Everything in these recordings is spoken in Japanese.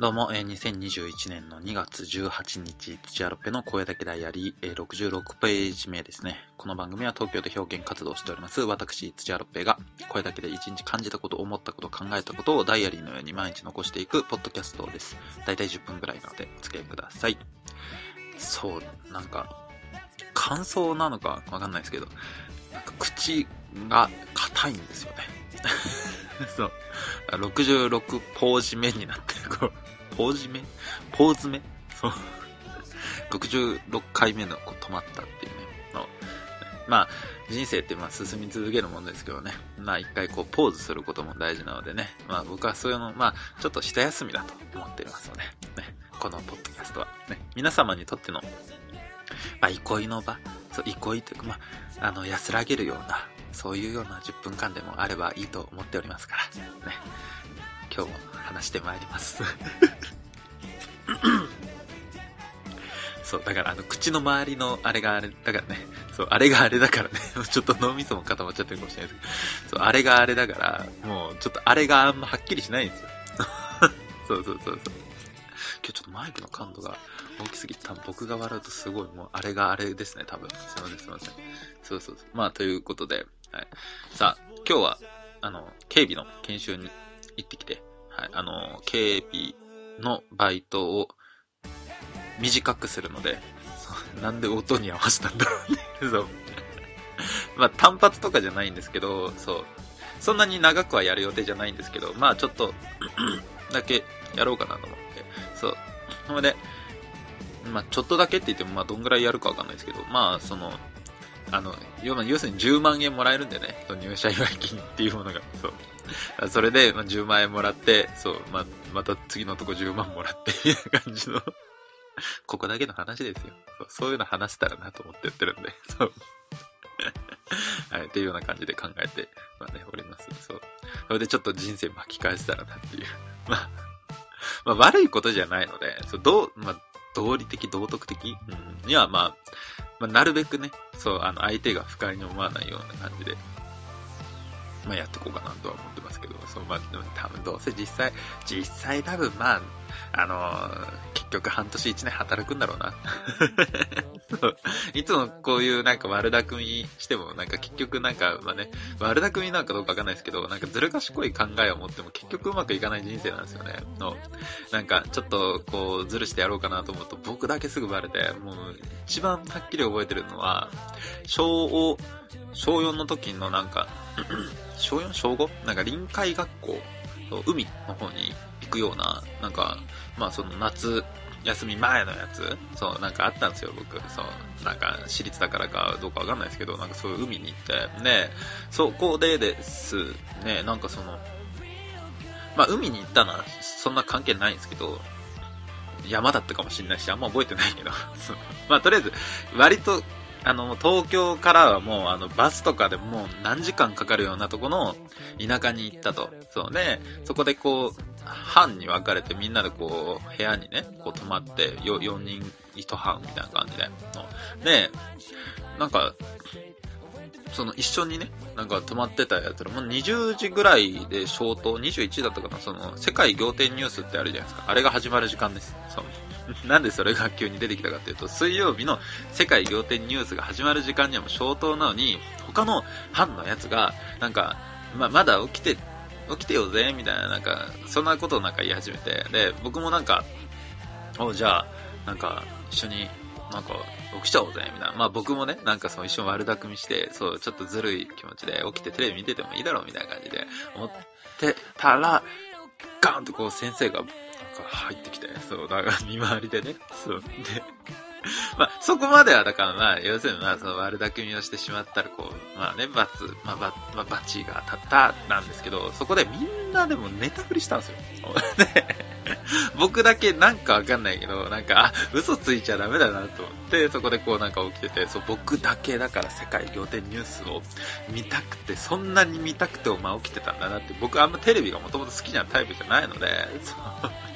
どうも、えー2021年の2月18日、土屋ロッペの声だけダイアリー、えー66ページ目ですね。この番組は東京で表現活動しております、私、土屋ロッペが、声だけで一日感じたこと、思ったこと、考えたことをダイアリーのように毎日残していくポッドキャストです。だいたい10分ぐらいなので、お付き合いください。そう、なんか、感想なのかわかんないですけど、なんか口が硬いんですよね。そう。66ポージ目になってる。こうポージ目ポーズ目そう。66回目のこう止まったっていうね。のまあ、人生ってまあ進み続けるものですけどね。まあ一回こうポーズすることも大事なのでね。まあ僕はそういうの、まあちょっと下休みだと思っていますので、ね。このポッドキャストはね。皆様にとっての、まあ憩いの場、そう、憩いというか、まあ、あの、安らげるような、そういうような10分間でもあればいいと思っておりますから、ね。今日も話してまいります。そう、だからあの、口の周りのあれがあれ、だからね、そう、あれがあれだからね、ちょっと脳みそも固まっちゃってるかもしれないですけど、そう、あれがあれだから、もう、ちょっとあれがあんまはっきりしないんですよ。そうそうそうそう。今日ちょっとマイクの感度が大きすぎて、多分僕が笑うとすごい、もうあれがあれですね、多分。すいません、すいません。そうそうそう。まあ、ということで、はい。さあ、今日は、あの、警備の研修に行ってきて、はい。あの、警備のバイトを短くするので、なんで音に合わせたんだろうね。そう。まあ、単発とかじゃないんですけど、そう。そんなに長くはやる予定じゃないんですけど、まあ、ちょっと、だけやろうかなと思って。そう。それで、まあ、ちょっとだけって言っても、まあ、どんぐらいやるかわかんないですけど、まあ、その、あの、要するに10万円もらえるんでね、入社祝い金っていうものが、そう。それで、まあ、10万円もらって、そう、ま、また次のとこ10万もらって、いな感じの、ここだけの話ですよ。そうそういうの話せたらなと思ってやってるんで、そう。はい、っていうような感じで考えて、まあね、おります。そう。それでちょっと人生巻き返せたらなっていう。まあ、まあ悪いことじゃないので、そう、どう、まあ、道理的、道徳的、うん、には、まあ、まあ、なるべくね、そう、あの、相手が不快に思わないような感じで、まあ、やっていこうかなとは思ってますけど、そう、まあ、多分どうせ実際、実際多分まあ、あのー結局半年一年働くんだろうな。いつもこういうなんか悪巧みしても、なんか結局なんか、まあね、悪巧みなんかどうかわかんないですけど、なんかずる賢い考えを持っても結局うまくいかない人生なんですよね。のなんかちょっとこうずるしてやろうかなと思うと僕だけすぐバレて、もう一番はっきり覚えてるのは、小を、小4の時のなんか、小 4? 小 5? なんか臨海学校、海の方に行くような、なんか、まあその夏休み前のやつ、そう、なんかあったんですよ、僕。そう、なんか私立だからかどうかわかんないですけど、なんかそういう海に行って、で、そこでですね、なんかその、まあ海に行ったのはそんな関係ないんですけど、山だったかもしれないし、あんま覚えてないけど、まあとりあえず、割と、あの、東京からはもう、あの、バスとかでもう何時間かかるようなとこの田舎に行ったと。そうね、そこでこう、班に分かれてみんなでこう、部屋にね、こう泊まって、よ4人1班みたいな感じで。で、なんか、その一緒にね、なんか泊まってたやつら、もう20時ぐらいで消灯、21時だったかな、その、世界仰天ニュースってあるじゃないですか。あれが始まる時間です。そう。なんでそれが急に出てきたかっていうと、水曜日の世界仰天ニュースが始まる時間にはもう消灯なのに、他の班のやつが、なんか、ま、まだ起きて、起きてよぜ、みたいな、なんか、そんなことをなんか言い始めて、で、僕もなんか、おじゃあ、なんか、一緒に、なんか、起きちゃおうぜ、みたいな。まあ僕もね、なんかその一緒に悪巧みして、そう、ちょっとずるい気持ちで起きてテレビ見ててもいいだろう、みたいな感じで思ってたら、ガーンとこう先生が、なんか入ってきて、そう、だから見回りでね、そう、で、まあ、そこまでは、だからまあ、要するにまあ、その悪巧みをしてしまったら、こう、まあね、罰、まあ、罰、まあ、が当たったなんですけど、そこでみんなでもネタ振りしたんですよ。僕だけなんかわかんないけど、なんか、あ、嘘ついちゃダメだなと思って、そこでこうなんか起きてて、そう、僕だけだから世界仰天ニュースを見たくて、そんなに見たくてお前起きてたんだなって、僕あんまテレビがもともと好きなタイプじゃないので、そう。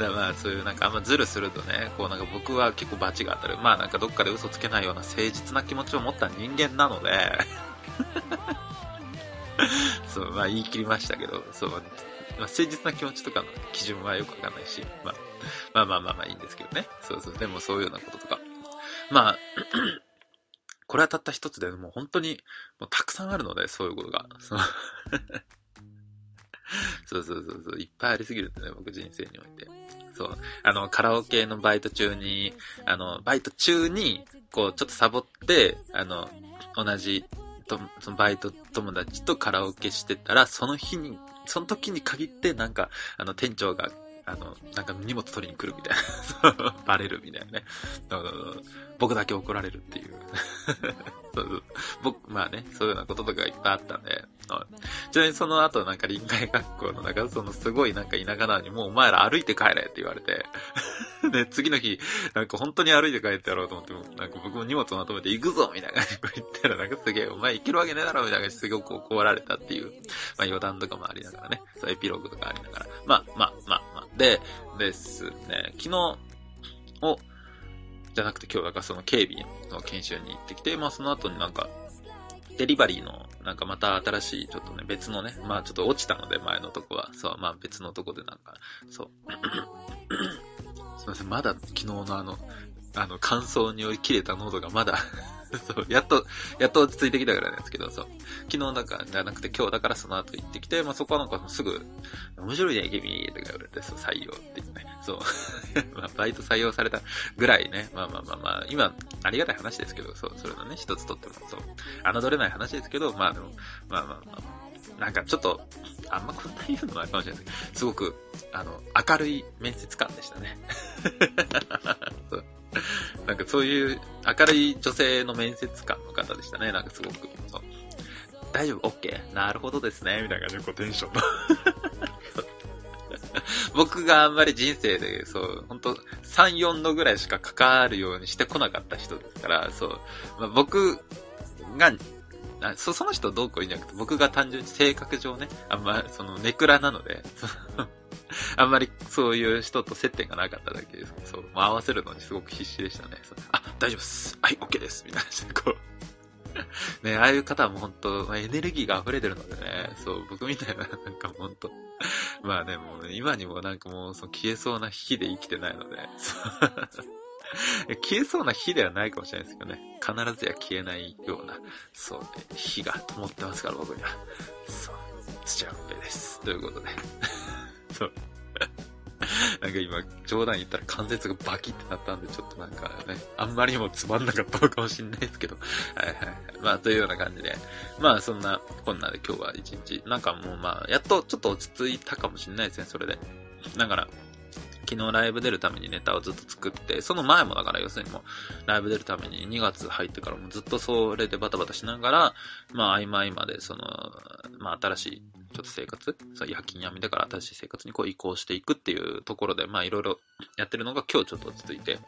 だまあそういうなんかあんまズルするとね、こうなんか僕は結構バチが当たる。まあなんかどっかで嘘つけないような誠実な気持ちを持った人間なので、そう、まあ言い切りましたけど、そう、まあ、誠実な気持ちとかの基準はよくわかんないし、まあ、まあまあまあまあいいんですけどね。そうそう。でもそういうようなこととか。まあ、これはたった一つでもう本当にもうたくさんあるので、そういうことが。そうそうそうそう、いっぱいありすぎるんだね、僕人生において。そう。あの、カラオケのバイト中に、あの、バイト中に、こう、ちょっとサボって、あの、同じと、そのバイト友達とカラオケしてたら、その日に、その時に限って、なんか、あの、店長があの、なんか荷物取りに来るみたいな。バレるみたいなね。僕だけ怒られるっていう。そうそう僕、まあね、そういうようなこととかいっぱいあったんで。ちなみにその後なんか臨海学校の中、そのすごいなんか田舎なのにもうお前ら歩いて帰れって言われて。で、次の日、なんか本当に歩いて帰ってやろうと思って、なんか僕も荷物をまとめて行くぞみたいな感じで言ったら、なんかすげえ、お前行けるわけねえだろみたいな感じですごく怒られたっていう、まあ余談とかもありながらね、そうエピローグとかありながら。まあまあまあ。で、ですね、昨日を、じゃなくて今日だからその警備の研修に行ってきて、まあその後になんか、デリバリーの、なんかまた新しい、ちょっとね、別のね、まあちょっと落ちたので、前のとこは。そう、まあ別のとこでなんか、そう。すいません、まだ昨日のあの、あの、乾燥に追い切れた喉がまだ そう、やっと、やっと落ち着いてきたからいなんですけど、そう。昨日なんか、じゃなくて今日だからその後行ってきて、まあそこはなんかすぐ、面白いね、君とか言われて、そう、採用って言ってね。そう。まあバイト採用されたぐらいね、まあまあまあまあ、今、ありがたい話ですけど、そう、それのね、一つとっても、そう。侮れない話ですけど、まあでも、まあまあまあ、なんかちょっと、あんまこんな言うのもあるかもしれないですけど、すごく、あの、明るい面接官でしたね。そう なんかそういう明るい女性の面接官の方でしたね。なんかすごく。そう大丈夫 ?OK? なるほどですね。みたいな感じでこうテンション 僕があんまり人生で、そう、ほんと、3、4度ぐらいしか関わるようにしてこなかった人ですから、そう、まあ、僕が、そその人どうこういいんじゃなくて、僕が単純に性格上ね、あんま、その、ネクラなので、あんまりそういう人と接点がなかっただけです。そう。まあ、合わせるのにすごく必死でしたね。あ、大丈夫です。はい、OK です。みたいな感じで、こう。ね、ああいう方はもう本当、まあ、エネルギーが溢れてるのでね、そう、僕みたいな、なんか本当、まあね、もう、ね、今にもなんかもう、その消えそうな火で生きてないので、消えそうな火ではないかもしれないですけどね、必ずや消えないような、そう、ね、火が灯ってますから、僕には。そう、土屋ペです。ということで。そう。なんか今、冗談言ったら関節がバキってなったんで、ちょっとなんかね、あんまりにもつまんなかったのかもしれないですけど。はいはい。まあ、というような感じで。まあ、そんな、こんなで今日は一日、なんかもうまあ、やっとちょっと落ち着いたかもしれないですね、それで。だから、昨日ライブ出るためにネタをずっと作って、その前もだから要するにもう、ライブ出るために2月入ってからもずっとそれでバタバタしながら、まあ合間合間でその、まあ新しいちょっと生活、そ夜勤辞めてから新しい生活にこう移行していくっていうところで、まあいろいろやってるのが今日ちょっと落ち着いて、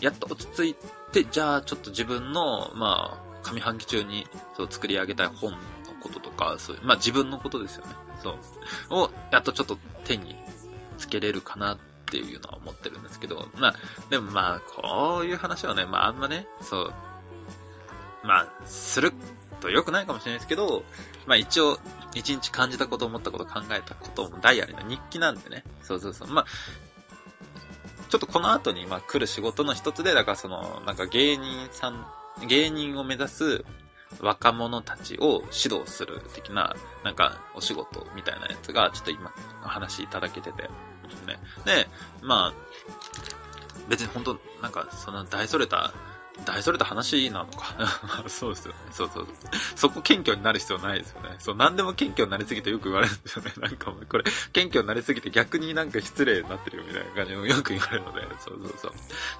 やっと落ち着いて、じゃあちょっと自分の、まあ、上半期中にそう作り上げたい本のこととか、そういう、まあ自分のことですよね。そう。を、やっとちょっと手につけれるかなっていうのは思ってるんですけど、まあ、でもまあ、こういう話はね、まああんまね、そう、まあ、すると良くないかもしれないですけど、まあ一応、一日感じたこと、思ったこと、考えたこともダイアリーの日記なんでね。そうそうそう。まあ、ちょっとこの後に、まあ来る仕事の一つで、だからその、なんか芸人さん、芸人を目指す若者たちを指導する的な、なんかお仕事みたいなやつが、ちょっと今お話いただけてて、ね。で、まあ、別に本当なんかその大それた大それた話なのか。そうですよね。そうそうそう。そこ謙虚になる必要ないですよね。そう、何でも謙虚になりすぎてよく言われるんですよね。なんかこれ、謙虚になりすぎて逆になんか失礼になってるよみたいな感じのよく言われるので、そうそうそう。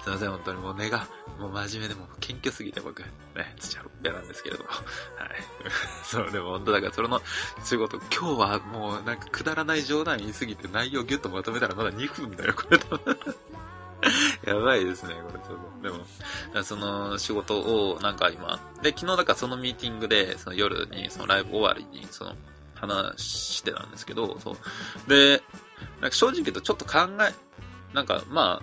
すいません、本当にもう根が、もう真面目でも謙虚すぎて僕、ね、土屋嫌なんですけれども。はい。そう、でも本当だからそれの仕事、今日はもうなんかくだらない冗談言いすぎて内容ギュッとまとめたらまだ2分だよ、これ多分。やばいですね、これちょっと。でも、その仕事をなんか今、で、昨日だからそのミーティングで、その夜に、そのライブ終わりに、その話してたんですけど、そう。で、なんか正直言うとちょっと考え、なんかま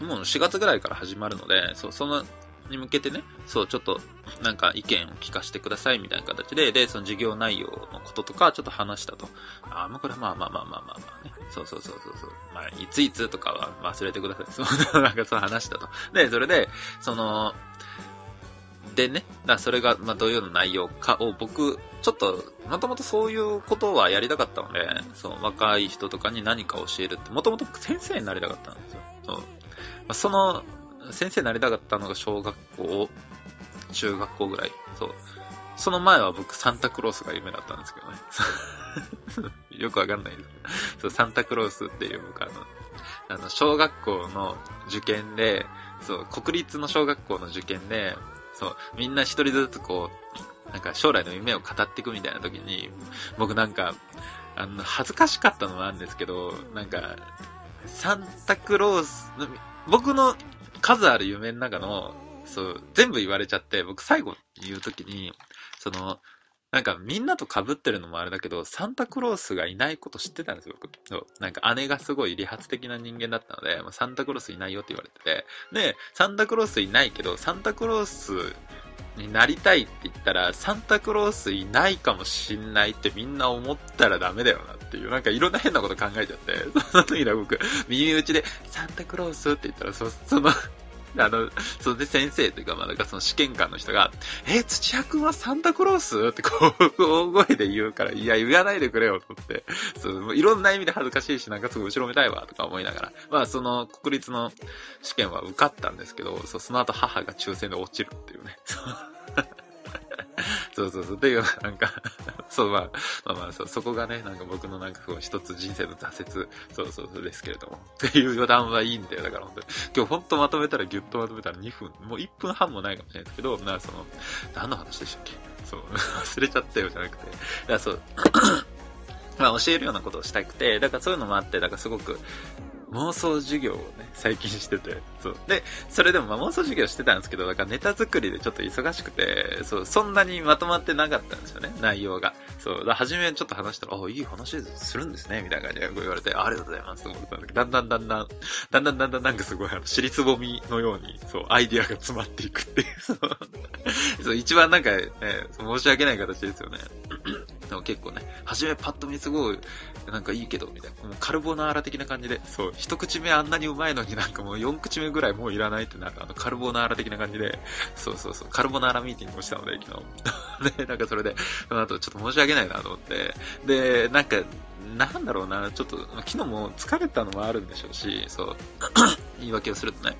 あ、もう4月ぐらいから始まるので、そ、そのに向けてね、そう、ちょっと、なんか意見を聞かせてくださいみたいな形で、で、その授業内容のこととかちょっと話したと。ああ、もうこれまあまあまあまあまあまあね。そうそうそうそうそう。まあ、いついつとかは忘れてください。そう、なんかそう話したと。で、それで、その、でね、だそれが、まあ、どういうの内容かを僕、ちょっと、もともとそういうことはやりたかったので、そう、若い人とかに何か教えるって、もともと先生になりたかったんですよ。そう。その、先生になりたかったのが小学校、中学校ぐらい。そう。その前は僕サンタクロースが夢だったんですけどね。よくわかんないですけど。そう、サンタクロースっていう僕あの、あの、小学校の受験で、そう、国立の小学校の受験で、そう、みんな一人ずつこう、なんか将来の夢を語っていくみたいな時に、僕なんか、あの、恥ずかしかったのはあるんですけど、なんか、サンタクロース、僕の数ある夢の中の、そう、全部言われちゃって、僕最後言う時に、その、なんかみんなと被ってるのもあれだけど、サンタクロースがいないこと知ってたんですよ、僕。そう。なんか姉がすごい理髪的な人間だったので、ま、サンタクロースいないよって言われてて、で、サンタクロースいないけど、サンタクロースになりたいって言ったら、サンタクロースいないかもしんないってみんな思ったらダメだよなっていう、なんかいろんな変なこと考えちゃって、その時は僕、耳打ちで、サンタクロースって言ったら、そ、そのあの、それで先生というか、まあ、なんかその試験官の人が、え、土屋くんはサンタクロース？ってこう、大声で言うから、いや、言わないでくれよ、と思って。そう、いろんな意味で恥ずかしいし、なんかすごい後ろめたいわ、とか思いながら。まあ、その、国立の試験は受かったんですけど、そう、その後母が抽選で落ちるっていうね。そうそうそう。っていう、なんか そう、まあ、まあまあ、そう、そこがね、なんか僕のなんかこう、一つ人生の挫折、そうそうそうですけれども。っていう余談はいいんだよ。だから本当に。今日本当まとめたら、ギュッとまとめたら2分、もう1分半もないかもしれないですけど、な、その、何の話でしたっけ？そう、忘れ ちゃったよじゃなくて。だからそう、まあ教えるようなことをしたくて、だからそういうのもあって、だからすごく、妄想授業をね、最近してて、そう。で、それでもまあ妄想授業してたんですけど、だからネタ作りでちょっと忙しくて、そう、そんなにまとまってなかったんですよね、内容が。そう、だ初めちょっと話したら、あ、いい話するんですね、みたいな感じで言われて、ありがとうございますと思ってたんだけど、だんだんだんだん、だんだんだんだんなんかすごい、あの、尻つぼみのように、そう、アイディアが詰まっていくっていう、そう、そう一番なんかね、申し訳ない形ですよね。でも結構ね、初めパッと見すごい、なんかいいけど、みたいな。もうカルボナーラ的な感じで、そう、一口目あんなにうまいのになんかもう四口目ぐらいもういらないってなる、あの、カルボナーラ的な感じで、そうそうそう、カルボナーラミーティングをしたので、昨日。で、なんかそれで、その後ちょっと申し訳ないなと思って、で、なんか、なんだろうな、ちょっと、昨日も疲れたのもあるんでしょうし、そう、言い訳をするとね、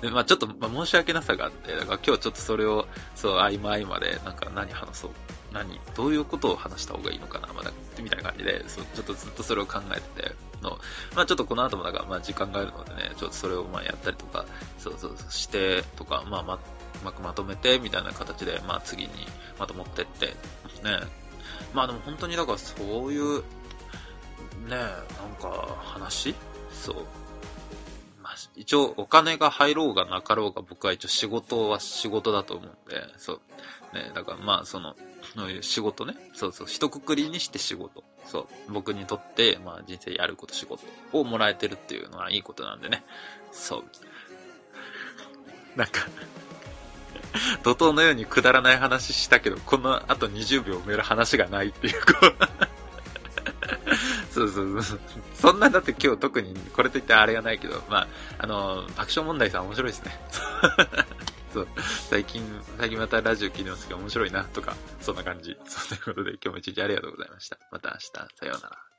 で、まあちょっと、まあ、申し訳なさがあって、だから今日ちょっとそれを、そう、合間合間で、なんか何話そう。何、どういうことを話した方がいいのかな、まだ、みたいな感じで、そちょっとずっとそれを考えてて、の、まあちょっとこの後もだから、まあ時間があるのでね、ちょっとそれをまあやったりとか、そうそうして、とか、まあま、うまくまとめて、みたいな形で、まあ次にまと持ってって、ね。まあでも本当にだからそういう、ね、なんか話？そう。まあ、一応お金が入ろうがなかろうが僕は一応仕事は仕事だと思うんで、そう。ね、だからまあその、そういう仕事ね。そうそう、一括りにして仕事。そう。僕にとって、まあ人生やること仕事をもらえてるっていうのはいいことなんでね。そう。なんか怒涛のようにくだらない話したけど、この後20秒埋める話がないっていう、こう そうそうそう。そんな、だって今日特にこれといってあれがないけど、まあ、あの、爆笑問題さん面白いですね。そう、最近、最近またラジオ聞いてますけど面白いなとか、そんな感じ。そうということで今日も一日ありがとうございました。また明日、さようなら。